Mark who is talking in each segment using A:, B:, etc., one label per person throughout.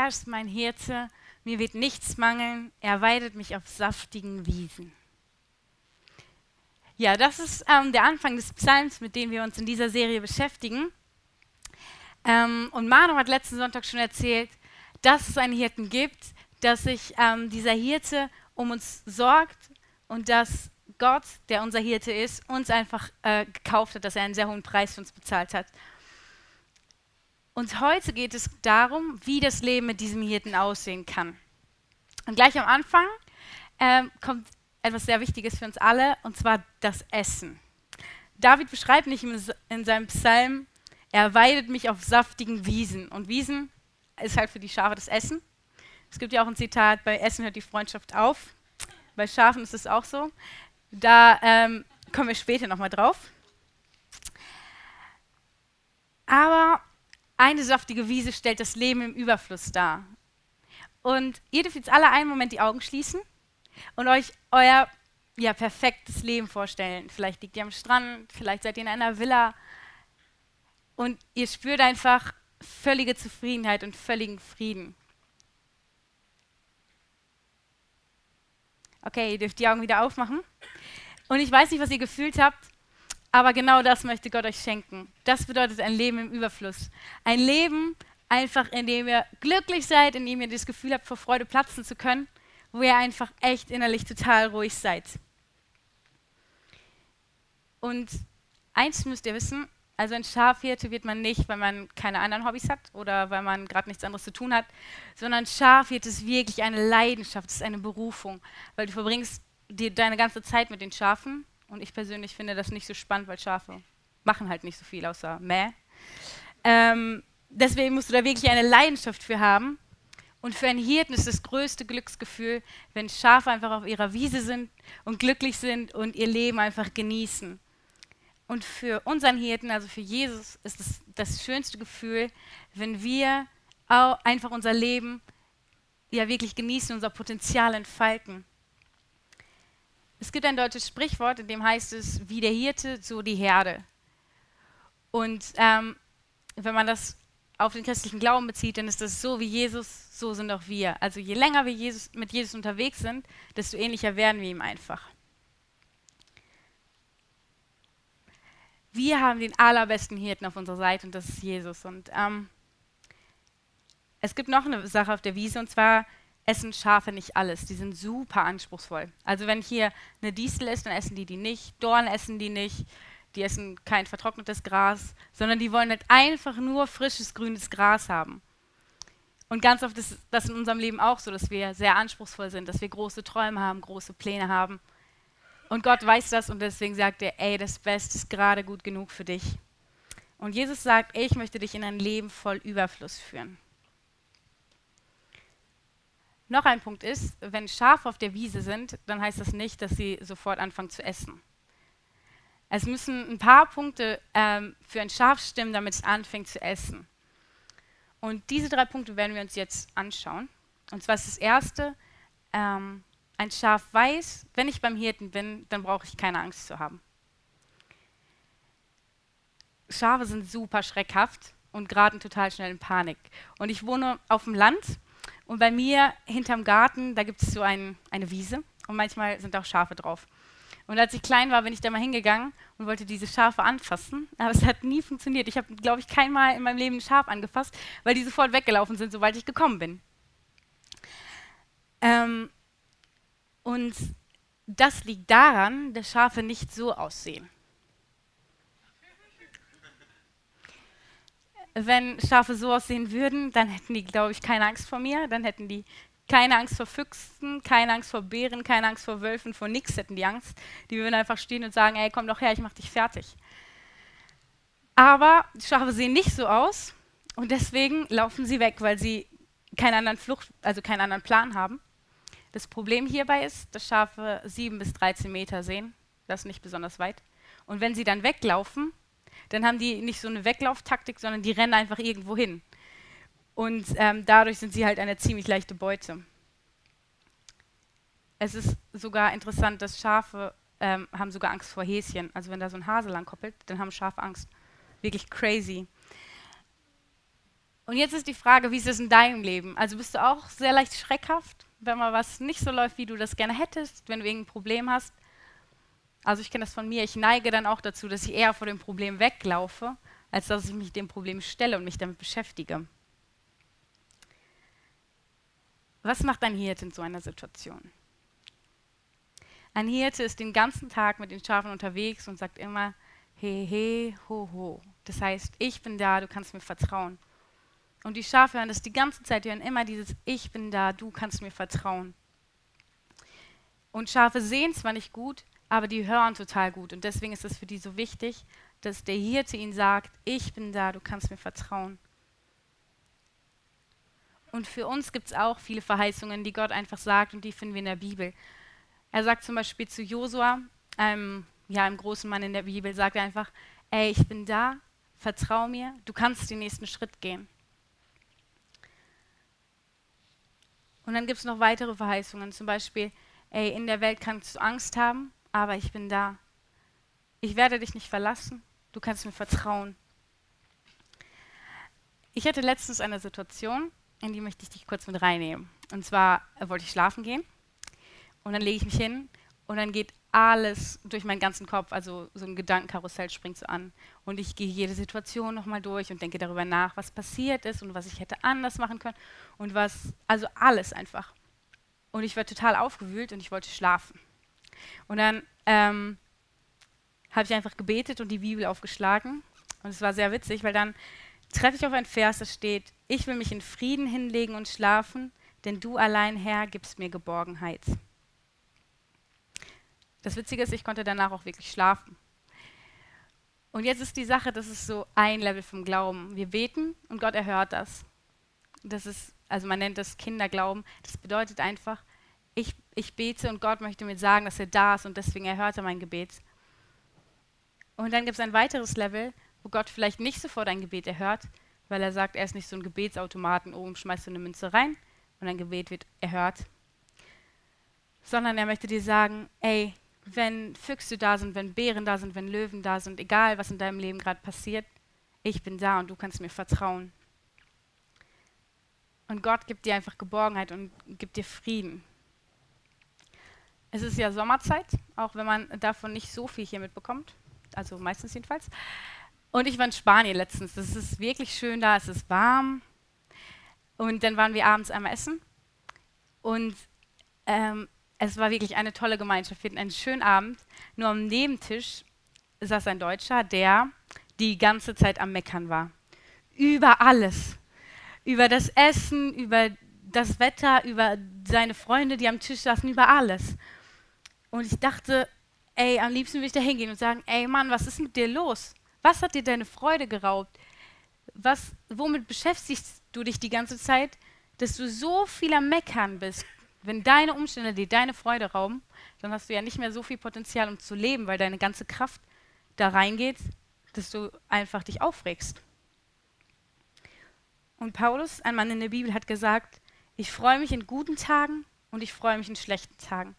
A: er ist mein Hirte, mir wird nichts mangeln, er weidet mich auf saftigen Wiesen. Ja, das ist ähm, der Anfang des Psalms, mit dem wir uns in dieser Serie beschäftigen. Ähm, und Manu hat letzten Sonntag schon erzählt, dass es einen Hirten gibt, dass sich ähm, dieser Hirte um uns sorgt und dass Gott, der unser Hirte ist, uns einfach äh, gekauft hat, dass er einen sehr hohen Preis für uns bezahlt hat. Und heute geht es darum, wie das Leben mit diesem Hirten aussehen kann. Und gleich am Anfang ähm, kommt etwas sehr Wichtiges für uns alle, und zwar das Essen. David beschreibt nicht in seinem Psalm, er weidet mich auf saftigen Wiesen. Und Wiesen ist halt für die Schafe das Essen. Es gibt ja auch ein Zitat, bei Essen hört die Freundschaft auf. Bei Schafen ist es auch so. Da ähm, kommen wir später nochmal drauf. Aber eine saftige Wiese stellt das Leben im Überfluss dar. Und ihr dürft jetzt alle einen Moment die Augen schließen und euch euer ja, perfektes Leben vorstellen. Vielleicht liegt ihr am Strand, vielleicht seid ihr in einer Villa und ihr spürt einfach völlige Zufriedenheit und völligen Frieden. Okay, ihr dürft die Augen wieder aufmachen. Und ich weiß nicht, was ihr gefühlt habt, aber genau das möchte Gott euch schenken. Das bedeutet ein Leben im Überfluss. Ein Leben einfach, in dem ihr glücklich seid, in dem ihr das Gefühl habt, vor Freude platzen zu können, wo ihr einfach echt innerlich total ruhig seid. Und eins müsst ihr wissen, also ein Schafhirte wird man nicht, weil man keine anderen Hobbys hat oder weil man gerade nichts anderes zu tun hat, sondern Schafhirte ist wirklich eine Leidenschaft, es ist eine Berufung, weil du verbringst die, deine ganze Zeit mit den Schafen und ich persönlich finde das nicht so spannend, weil Schafe machen halt nicht so viel außer Mäh. Ähm, deswegen musst du da wirklich eine Leidenschaft für haben. Und für einen Hirten ist das größte Glücksgefühl, wenn Schafe einfach auf ihrer Wiese sind und glücklich sind und ihr Leben einfach genießen. Und für unseren Hirten, also für Jesus, ist es das schönste Gefühl, wenn wir einfach unser Leben ja wirklich genießen, unser Potenzial entfalten. Es gibt ein deutsches Sprichwort, in dem heißt es, wie der Hirte, so die Herde. Und ähm, wenn man das auf den christlichen Glauben bezieht, dann ist das so wie Jesus, so sind auch wir. Also je länger wir Jesus, mit Jesus unterwegs sind, desto ähnlicher werden wir ihm einfach. wir haben den allerbesten Hirten auf unserer Seite und das ist Jesus. Und ähm, es gibt noch eine Sache auf der Wiese und zwar essen Schafe nicht alles. Die sind super anspruchsvoll. Also wenn hier eine Distel ist, dann essen die die nicht. Dorn essen die nicht. Die essen kein vertrocknetes Gras, sondern die wollen halt einfach nur frisches grünes Gras haben. Und ganz oft ist das in unserem Leben auch so, dass wir sehr anspruchsvoll sind, dass wir große Träume haben, große Pläne haben. Und Gott weiß das und deswegen sagt er, ey, das Beste ist gerade gut genug für dich. Und Jesus sagt, ey, ich möchte dich in ein Leben voll Überfluss führen. Noch ein Punkt ist, wenn Schafe auf der Wiese sind, dann heißt das nicht, dass sie sofort anfangen zu essen. Es müssen ein paar Punkte ähm, für ein Schaf stimmen, damit es anfängt zu essen. Und diese drei Punkte werden wir uns jetzt anschauen. Und zwar ist das erste, ähm, ein Schaf weiß, wenn ich beim Hirten bin, dann brauche ich keine Angst zu haben. Schafe sind super schreckhaft und geraten total schnell in Panik. Und ich wohne auf dem Land und bei mir hinterm Garten, da gibt es so ein, eine Wiese und manchmal sind auch Schafe drauf. Und als ich klein war, bin ich da mal hingegangen und wollte diese Schafe anfassen, aber es hat nie funktioniert. Ich habe, glaube ich, kein Mal in meinem Leben ein Schaf angefasst, weil die sofort weggelaufen sind, sobald ich gekommen bin. Ähm, und das liegt daran, dass Schafe nicht so aussehen. Wenn Schafe so aussehen würden, dann hätten die, glaube ich, keine Angst vor mir. Dann hätten die keine Angst vor Füchsen, keine Angst vor Bären, keine Angst vor Wölfen, vor nichts hätten die Angst. Die würden einfach stehen und sagen, ey, komm doch her, ich mach dich fertig. Aber die Schafe sehen nicht so aus und deswegen laufen sie weg, weil sie keinen anderen Flucht, also keinen anderen Plan haben. Das Problem hierbei ist, dass Schafe 7 bis 13 Meter sehen. Das ist nicht besonders weit. Und wenn sie dann weglaufen, dann haben die nicht so eine Weglauftaktik, sondern die rennen einfach irgendwo hin. Und ähm, dadurch sind sie halt eine ziemlich leichte Beute. Es ist sogar interessant, dass Schafe ähm, haben sogar Angst vor Häschen. Also wenn da so ein Hase lang koppelt, dann haben Schafe Angst. Wirklich crazy. Und jetzt ist die Frage, wie ist es in deinem Leben? Also bist du auch sehr leicht schreckhaft, wenn mal was nicht so läuft, wie du das gerne hättest, wenn du irgendein Problem hast? Also ich kenne das von mir, ich neige dann auch dazu, dass ich eher vor dem Problem weglaufe, als dass ich mich dem Problem stelle und mich damit beschäftige. Was macht ein Hirte in so einer Situation? Ein Hirte ist den ganzen Tag mit den Schafen unterwegs und sagt immer, he, he, ho, ho. Das heißt, ich bin da, du kannst mir vertrauen. Und die Schafe hören das die ganze Zeit, die hören immer dieses Ich bin da, du kannst mir vertrauen. Und Schafe sehen zwar nicht gut, aber die hören total gut. Und deswegen ist es für die so wichtig, dass der Hirte ihnen sagt, ich bin da, du kannst mir vertrauen. Und für uns gibt es auch viele Verheißungen, die Gott einfach sagt und die finden wir in der Bibel. Er sagt zum Beispiel zu Josua, einem, ja, einem großen Mann in der Bibel, sagt er einfach, ey, ich bin da, vertrau mir, du kannst den nächsten Schritt gehen. Und dann gibt es noch weitere Verheißungen, zum Beispiel, ey, in der Welt kannst du Angst haben, aber ich bin da. Ich werde dich nicht verlassen, du kannst mir vertrauen. Ich hatte letztens eine Situation, in die möchte ich dich kurz mit reinnehmen. Und zwar wollte ich schlafen gehen und dann lege ich mich hin und dann geht alles durch meinen ganzen Kopf, also so ein Gedankenkarussell springt so an. Und ich gehe jede Situation nochmal durch und denke darüber nach, was passiert ist und was ich hätte anders machen können und was, also alles einfach. Und ich war total aufgewühlt und ich wollte schlafen. Und dann ähm, habe ich einfach gebetet und die Bibel aufgeschlagen. Und es war sehr witzig, weil dann treffe ich auf ein Vers, das steht, ich will mich in Frieden hinlegen und schlafen, denn du allein, Herr, gibst mir Geborgenheit. Das Witzige ist, ich konnte danach auch wirklich schlafen. Und jetzt ist die Sache, das ist so ein Level vom Glauben. Wir beten und Gott erhört das. Das ist, also man nennt das Kinderglauben. Das bedeutet einfach, ich, ich bete und Gott möchte mir sagen, dass er da ist und deswegen erhört er mein Gebet. Und dann gibt es ein weiteres Level, wo Gott vielleicht nicht sofort ein Gebet erhört, weil er sagt, er ist nicht so ein Gebetsautomaten, oben schmeißt du eine Münze rein und ein Gebet wird erhört. Sondern er möchte dir sagen, ey, wenn Füchse da sind, wenn Bären da sind, wenn Löwen da sind, egal was in deinem Leben gerade passiert, ich bin da und du kannst mir vertrauen. Und Gott gibt dir einfach Geborgenheit und gibt dir Frieden. Es ist ja Sommerzeit, auch wenn man davon nicht so viel hier mitbekommt. Also meistens jedenfalls. Und ich war in Spanien letztens. Es ist wirklich schön da, es ist warm. Und dann waren wir abends einmal essen. Und ähm, es war wirklich eine tolle Gemeinschaft. Wir hatten einen schönen Abend. Nur am Nebentisch saß ein Deutscher, der die ganze Zeit am Meckern war. Über alles. Über das Essen, über das Wetter, über seine Freunde, die am Tisch saßen, über alles. Und ich dachte, ey, am liebsten würde ich da hingehen und sagen, ey Mann, was ist mit dir los? Was hat dir deine Freude geraubt? Was, womit beschäftigst du dich die ganze Zeit, dass du so viel am Meckern bist? Wenn deine Umstände dir deine Freude rauben, dann hast du ja nicht mehr so viel Potenzial, um zu leben, weil deine ganze Kraft da reingeht, dass du einfach dich aufregst. Und Paulus, ein Mann in der Bibel, hat gesagt, ich freue mich in guten Tagen und ich freue mich in schlechten Tagen.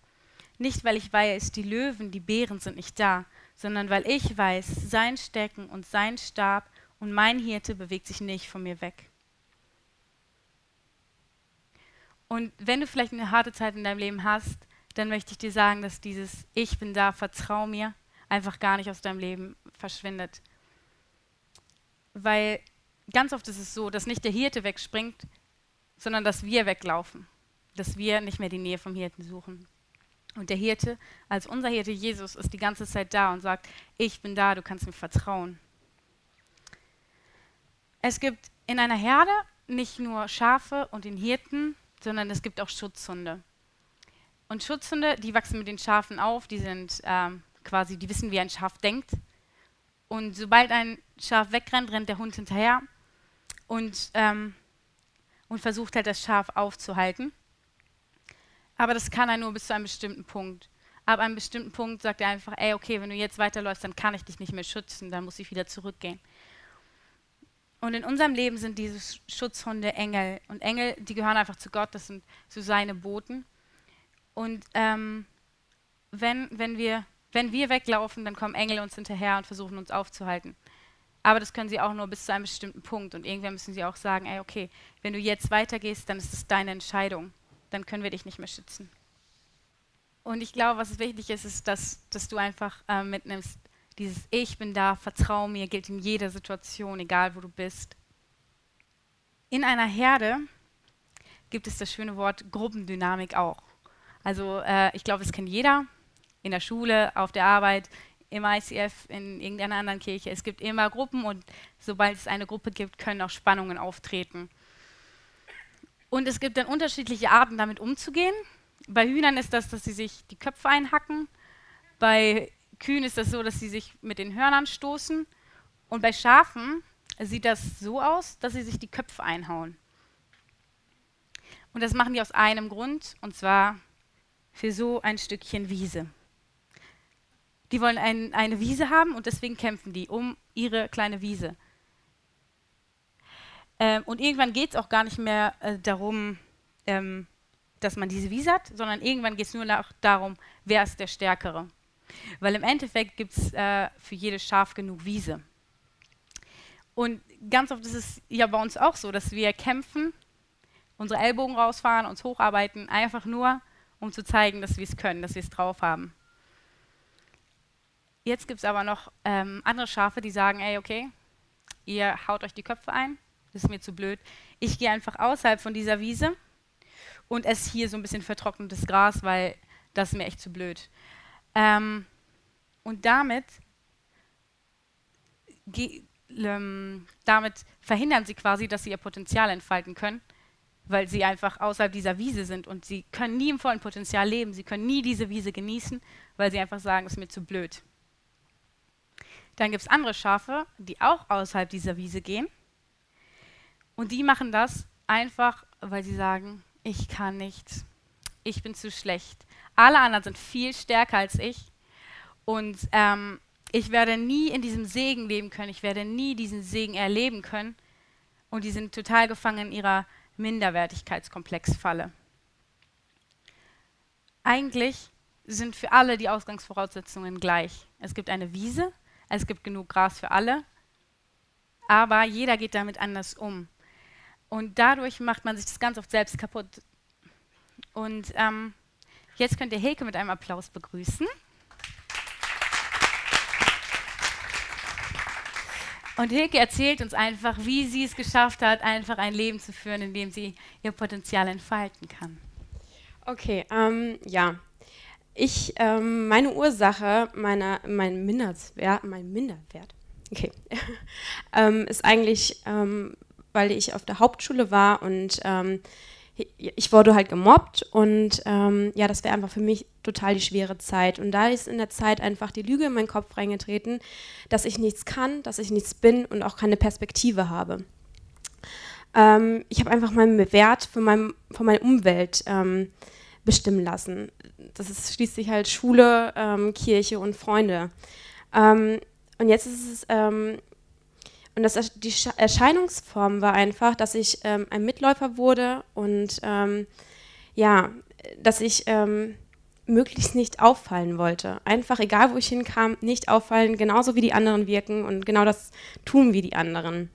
A: Nicht, weil ich weiß, die Löwen, die Bären sind nicht da, sondern weil ich weiß, sein Stecken und sein Stab und mein Hirte bewegt sich nicht von mir weg. Und wenn du vielleicht eine harte Zeit in deinem Leben hast, dann möchte ich dir sagen, dass dieses Ich bin da, vertrau mir, einfach gar nicht aus deinem Leben verschwindet. Weil ganz oft ist es so, dass nicht der Hirte wegspringt, sondern dass wir weglaufen. Dass wir nicht mehr die Nähe vom Hirten suchen. Und der Hirte, als unser Hirte Jesus, ist die ganze Zeit da und sagt, ich bin da, du kannst mir vertrauen. Es gibt in einer Herde nicht nur Schafe und den Hirten, sondern es gibt auch Schutzhunde. Und Schutzhunde, die wachsen mit den Schafen auf, die sind ähm, quasi, die wissen, wie ein Schaf denkt. Und sobald ein Schaf wegrennt, rennt der Hund hinterher und, ähm, und versucht halt das Schaf aufzuhalten. Aber das kann er nur bis zu einem bestimmten Punkt. Ab einem bestimmten Punkt sagt er einfach, ey, okay, wenn du jetzt weiterläufst, dann kann ich dich nicht mehr schützen, dann muss ich wieder zurückgehen. Und in unserem Leben sind diese Schutzhunde Engel. Und Engel, die gehören einfach zu Gott, das sind so seine Boten. Und ähm, wenn, wenn, wir, wenn wir weglaufen, dann kommen Engel uns hinterher und versuchen uns aufzuhalten. Aber das können sie auch nur bis zu einem bestimmten Punkt. Und irgendwann müssen sie auch sagen, ey, okay, wenn du jetzt weitergehst, dann ist es deine Entscheidung. Dann können wir dich nicht mehr schützen. Und ich glaube, was wichtig ist, ist, dass, dass du einfach äh, mitnimmst, dieses Ich bin da, vertrau mir, gilt in jeder Situation, egal wo du bist. In einer Herde gibt es das schöne Wort Gruppendynamik auch. Also äh, ich glaube, es kennt jeder in der Schule, auf der Arbeit, im ICF, in irgendeiner anderen Kirche. Es gibt immer Gruppen und sobald es eine Gruppe gibt, können auch Spannungen auftreten. Und es gibt dann unterschiedliche Arten, damit umzugehen. Bei Hühnern ist das, dass sie sich die Köpfe einhacken. Bei Kühen ist das so, dass sie sich mit den Hörnern stoßen. Und bei Schafen sieht das so aus, dass sie sich die Köpfe einhauen. Und das machen die aus einem Grund, und zwar für so ein Stückchen Wiese. Die wollen ein, eine Wiese haben und deswegen kämpfen die um ihre kleine Wiese. Ähm, und irgendwann geht es auch gar nicht mehr äh, darum, ähm, dass man diese Wiese hat, sondern irgendwann geht es nur noch darum, wer ist der Stärkere. Weil im Endeffekt gibt es äh, für jedes Schaf genug Wiese. Und ganz oft ist es ja bei uns auch so, dass wir kämpfen, unsere Ellbogen rausfahren, uns hocharbeiten, einfach nur, um zu zeigen, dass wir es können, dass wir es drauf haben. Jetzt gibt es aber noch ähm, andere Schafe, die sagen, ey, okay, ihr haut euch die Köpfe ein, das ist mir zu blöd. Ich gehe einfach außerhalb von dieser Wiese und esse hier so ein bisschen vertrocknetes Gras, weil das ist mir echt zu blöd. Ähm, und damit, ähm, damit verhindern sie quasi, dass sie ihr Potenzial entfalten können, weil sie einfach außerhalb dieser Wiese sind und sie können nie im vollen Potenzial leben, sie können nie diese Wiese genießen, weil sie einfach sagen, es ist mir zu blöd. Dann gibt es andere Schafe, die auch außerhalb dieser Wiese gehen. Und die machen das einfach, weil sie sagen, ich kann nichts, ich bin zu schlecht. Alle anderen sind viel stärker als ich. Und ähm, ich werde nie in diesem Segen leben können, ich werde nie diesen Segen erleben können. Und die sind total gefangen in ihrer Minderwertigkeitskomplexfalle. Eigentlich sind für alle die Ausgangsvoraussetzungen gleich. Es gibt eine Wiese es gibt genug Gras für alle, aber jeder geht damit anders um. Und dadurch macht man sich das ganz oft selbst kaputt. Und ähm, jetzt könnt ihr Hilke mit einem Applaus begrüßen. Und Hilke erzählt uns einfach, wie sie es geschafft hat, einfach ein Leben zu führen, in dem sie ihr Potenzial entfalten kann.
B: Okay, ähm, ja, ich, ähm, meine Ursache, meiner, mein Minderwert, mein Minderwert, okay, ähm, ist eigentlich, ähm, weil ich auf der Hauptschule war und ähm, ich wurde halt gemobbt und ähm, ja, das wäre einfach für mich total die schwere Zeit. Und da ist in der Zeit einfach die Lüge in meinen Kopf reingetreten, dass ich nichts kann, dass ich nichts bin und auch keine Perspektive habe. Ähm, ich habe einfach meinen Wert von, meinem, von meiner Umwelt ähm, bestimmen lassen. Das ist schließlich halt Schule, ähm, Kirche und Freunde. Ähm, und jetzt ist es, ähm, und das, die Erscheinungsform war einfach, dass ich ähm, ein Mitläufer wurde und ähm, ja, dass ich ähm, möglichst nicht auffallen wollte. Einfach, egal wo ich hinkam, nicht auffallen, genauso wie die anderen wirken und genau das tun wie die anderen.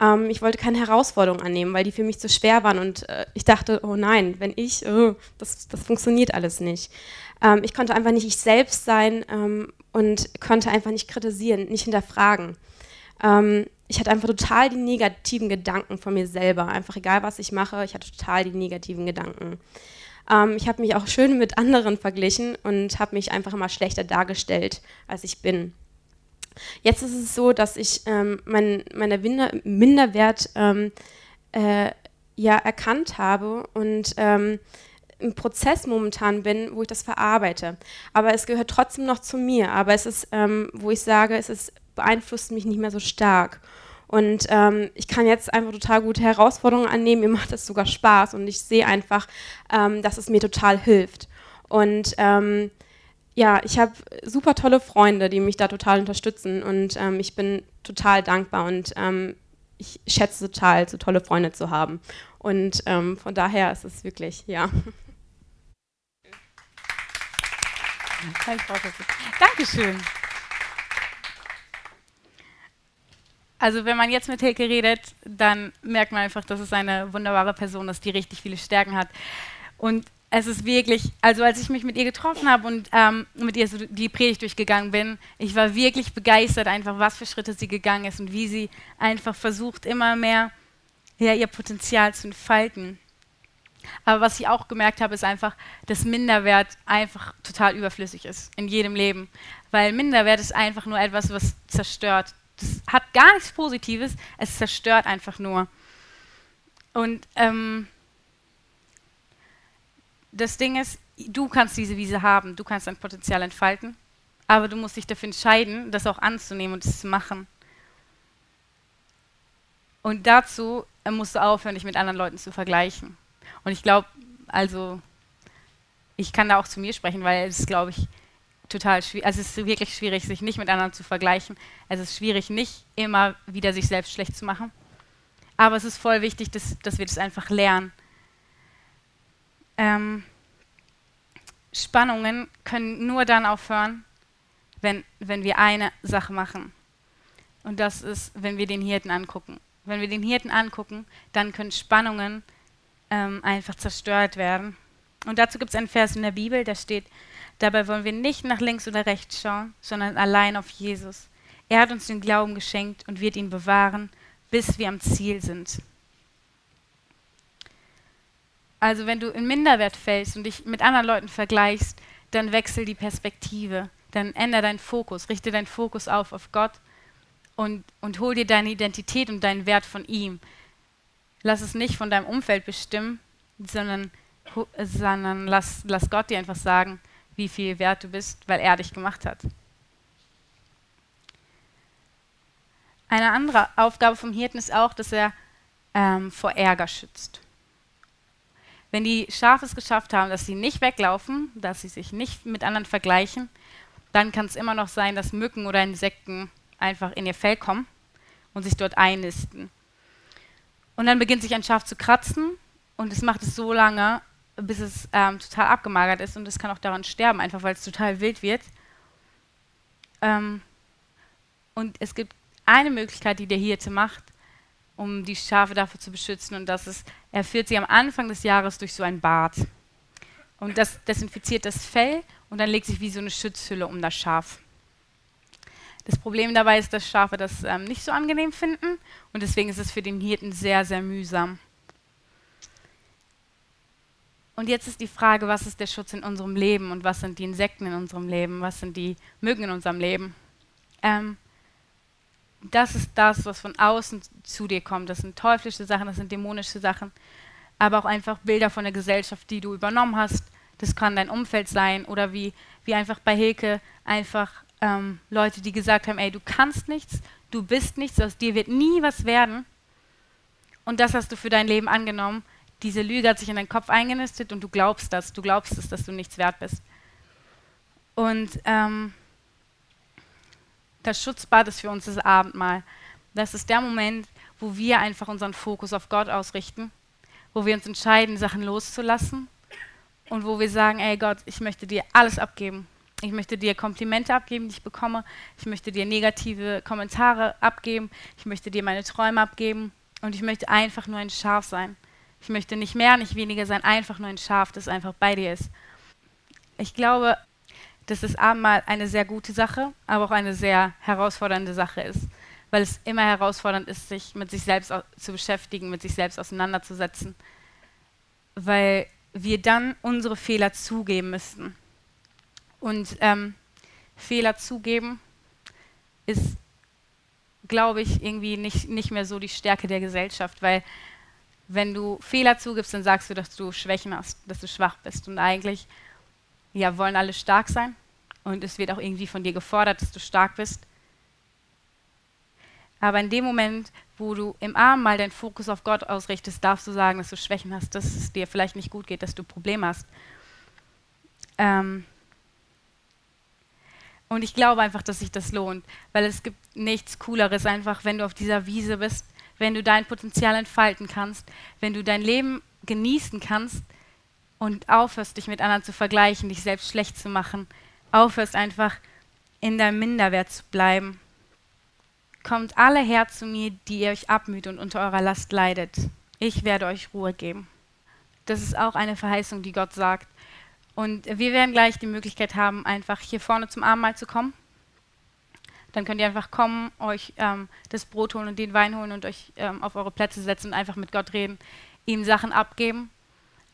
B: Ähm, ich wollte keine Herausforderungen annehmen, weil die für mich zu schwer waren und äh, ich dachte, oh nein, wenn ich, oh, das, das funktioniert alles nicht. Ähm, ich konnte einfach nicht ich selbst sein ähm, und konnte einfach nicht kritisieren, nicht hinterfragen. Ähm, ich hatte einfach total die negativen Gedanken von mir selber. Einfach egal, was ich mache, ich hatte total die negativen Gedanken. Ähm, ich habe mich auch schön mit anderen verglichen und habe mich einfach immer schlechter dargestellt, als ich bin. Jetzt ist es so, dass ich ähm, mein meine Minderwert ähm, äh, ja erkannt habe und ähm, im Prozess momentan bin, wo ich das verarbeite. Aber es gehört trotzdem noch zu mir. Aber es ist, ähm, wo ich sage, es ist, beeinflusst mich nicht mehr so stark. Und ähm, ich kann jetzt einfach total gute Herausforderungen annehmen. Mir macht das sogar Spaß und ich sehe einfach, ähm, dass es mir total hilft. Und ähm, ja, ich habe super tolle Freunde, die mich da total unterstützen und ähm, ich bin total dankbar und ähm, ich schätze total, so tolle Freunde zu haben. Und ähm, von daher ist es wirklich, ja.
A: Dankeschön. Also wenn man jetzt mit Hilke redet, dann merkt man einfach, dass es eine wunderbare Person ist, die richtig viele Stärken hat. Und es ist wirklich, also als ich mich mit ihr getroffen habe und ähm, mit ihr so die Predigt durchgegangen bin, ich war wirklich begeistert, einfach was für Schritte sie gegangen ist und wie sie einfach versucht, immer mehr ja, ihr Potenzial zu entfalten. Aber was ich auch gemerkt habe, ist einfach, dass Minderwert einfach total überflüssig ist in jedem Leben. Weil Minderwert ist einfach nur etwas, was zerstört. Das hat gar nichts Positives, es zerstört einfach nur. Und ähm, das Ding ist, du kannst diese Wiese haben, du kannst dein Potenzial entfalten, aber du musst dich dafür entscheiden, das auch anzunehmen und es zu machen. Und dazu äh, musst du aufhören, dich mit anderen Leuten zu vergleichen. Und ich glaube, also, ich kann da auch zu mir sprechen, weil es, glaube ich, total schwierig, also es ist wirklich schwierig, sich nicht mit anderen zu vergleichen. Es ist schwierig, nicht immer wieder sich selbst schlecht zu machen. Aber es ist voll wichtig, dass, dass wir das einfach lernen. Ähm, Spannungen können nur dann aufhören, wenn, wenn wir eine Sache machen. Und das ist, wenn wir den Hirten angucken. Wenn wir den Hirten angucken, dann können Spannungen ähm, einfach zerstört werden. Und dazu gibt es einen Vers in der Bibel, da steht, dabei wollen wir nicht nach links oder rechts schauen, sondern allein auf Jesus. Er hat uns den Glauben geschenkt und wird ihn bewahren, bis wir am Ziel sind. Also wenn du in Minderwert fällst und dich mit anderen Leuten vergleichst, dann wechsel die Perspektive, dann ändere deinen Fokus, richte deinen Fokus auf auf Gott und, und hol dir deine Identität und deinen Wert von ihm. Lass es nicht von deinem Umfeld bestimmen, sondern, sondern lass, lass Gott dir einfach sagen, wie viel wert du bist, weil er dich gemacht hat. Eine andere Aufgabe vom Hirten ist auch, dass er ähm, vor Ärger schützt. Wenn die Schafe es geschafft haben, dass sie nicht weglaufen, dass sie sich nicht mit anderen vergleichen, dann kann es immer noch sein, dass Mücken oder Insekten einfach in ihr Fell kommen und sich dort einnisten. Und dann beginnt sich ein Schaf zu kratzen und es macht es so lange, bis es ähm, total abgemagert ist und es kann auch daran sterben, einfach weil es total wild wird. Ähm, und es gibt eine Möglichkeit, die der Hirte macht, um die Schafe dafür zu beschützen und das ist, er führt sie am Anfang des Jahres durch so ein Bad. Und das desinfiziert das Fell und dann legt sich wie so eine Schutzhülle um das Schaf. Das Problem dabei ist, dass Schafe das ähm, nicht so angenehm finden und deswegen ist es für den Hirten sehr, sehr mühsam. Und jetzt ist die Frage, was ist der Schutz in unserem Leben und was sind die Insekten in unserem Leben, was sind die Mücken in unserem Leben? Ähm, das ist das, was von außen zu dir kommt. Das sind teuflische Sachen, das sind dämonische Sachen, aber auch einfach Bilder von der Gesellschaft, die du übernommen hast. Das kann dein Umfeld sein oder wie, wie einfach bei Hilke einfach ähm, Leute, die gesagt haben, ey, du kannst nichts, du bist nichts, aus dir wird nie was werden. Und das hast du für dein Leben angenommen. Diese Lüge hat sich in deinen Kopf eingenistet und du glaubst das, du glaubst es, dass du nichts wert bist. Und ähm, das Schutzbad ist für uns das Abendmahl. Das ist der Moment, wo wir einfach unseren Fokus auf Gott ausrichten, wo wir uns entscheiden, Sachen loszulassen und wo wir sagen, ey Gott, ich möchte dir alles abgeben. Ich möchte dir Komplimente abgeben, die ich bekomme. Ich möchte dir negative Kommentare abgeben. Ich möchte dir meine Träume abgeben. Und ich möchte einfach nur ein Schaf sein. Ich möchte nicht mehr, nicht weniger sein, einfach nur ein Schaf, das einfach bei dir ist. Ich glaube, dass das Abendmahl eine sehr gute Sache, aber auch eine sehr herausfordernde Sache ist, weil es immer herausfordernd ist, sich mit sich selbst zu beschäftigen, mit sich selbst auseinanderzusetzen, weil wir dann unsere Fehler zugeben müssten. Und ähm, Fehler zugeben ist, glaube ich, irgendwie nicht, nicht mehr so die Stärke der Gesellschaft, weil wenn du Fehler zugibst, dann sagst du, dass du Schwächen hast, dass du schwach bist. Und eigentlich ja, wollen alle stark sein. Und es wird auch irgendwie von dir gefordert, dass du stark bist. Aber in dem Moment, wo du im Arm mal deinen Fokus auf Gott ausrichtest, darfst du sagen, dass du Schwächen hast, dass es dir vielleicht nicht gut geht, dass du Probleme hast. Ähm, und ich glaube einfach, dass sich das lohnt, weil es gibt nichts Cooleres einfach, wenn du auf dieser Wiese bist, wenn du dein Potenzial entfalten kannst, wenn du dein Leben genießen kannst und aufhörst, dich mit anderen zu vergleichen, dich selbst schlecht zu machen, aufhörst einfach in deinem Minderwert zu bleiben. Kommt alle her zu mir, die ihr euch abmüht und unter eurer Last leidet. Ich werde euch Ruhe geben. Das ist auch eine Verheißung, die Gott sagt. Und wir werden gleich die Möglichkeit haben, einfach hier vorne zum Abendmahl zu kommen. Dann könnt ihr einfach kommen, euch ähm, das Brot holen und den Wein holen und euch ähm, auf eure Plätze setzen und einfach mit Gott reden, ihm Sachen abgeben,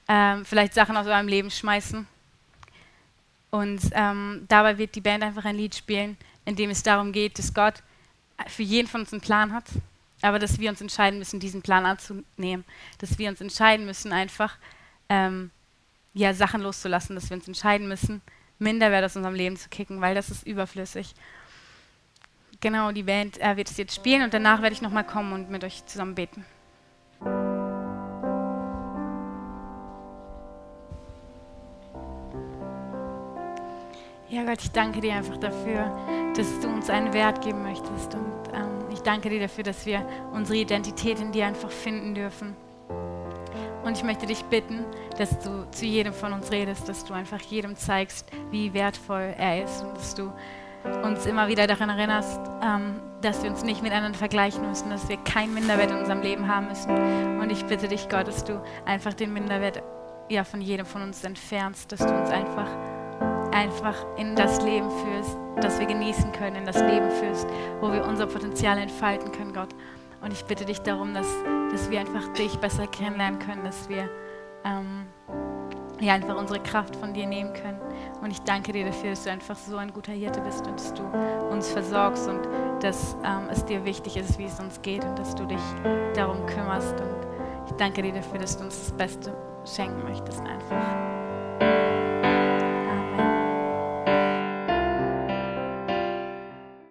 A: ähm, vielleicht Sachen aus eurem Leben schmeißen. Und ähm, dabei wird die Band einfach ein Lied spielen, in dem es darum geht, dass Gott für jeden von uns einen Plan hat, aber dass wir uns entscheiden müssen, diesen Plan anzunehmen, dass wir uns entscheiden müssen, einfach ähm, ja, Sachen loszulassen, dass wir uns entscheiden müssen, Minderwert aus unserem Leben zu kicken, weil das ist überflüssig. Genau, die Band äh, wird es jetzt spielen und danach werde ich nochmal kommen und mit euch zusammen beten. Ja, Gott, ich danke dir einfach dafür, dass du uns einen Wert geben möchtest. Und ähm, ich danke dir dafür, dass wir unsere Identität in dir einfach finden dürfen. Und ich möchte dich bitten, dass du zu jedem von uns redest, dass du einfach jedem zeigst, wie wertvoll er ist und dass du uns immer wieder daran erinnerst, ähm, dass wir uns nicht miteinander vergleichen müssen, dass wir keinen Minderwert in unserem Leben haben müssen. Und ich bitte dich, Gott, dass du einfach den Minderwert ja, von jedem von uns entfernst, dass du uns einfach einfach in das Leben führst, das wir genießen können, in das Leben führst, wo wir unser Potenzial entfalten können, Gott. Und ich bitte dich darum, dass, dass wir einfach dich besser kennenlernen können, dass wir ähm, ja, einfach unsere Kraft von dir nehmen können. Und ich danke dir dafür, dass du einfach so ein guter Hirte bist und dass du uns versorgst und dass ähm, es dir wichtig ist, wie es uns geht und dass du dich darum kümmerst. Und ich danke dir dafür, dass du uns das Beste schenken möchtest einfach.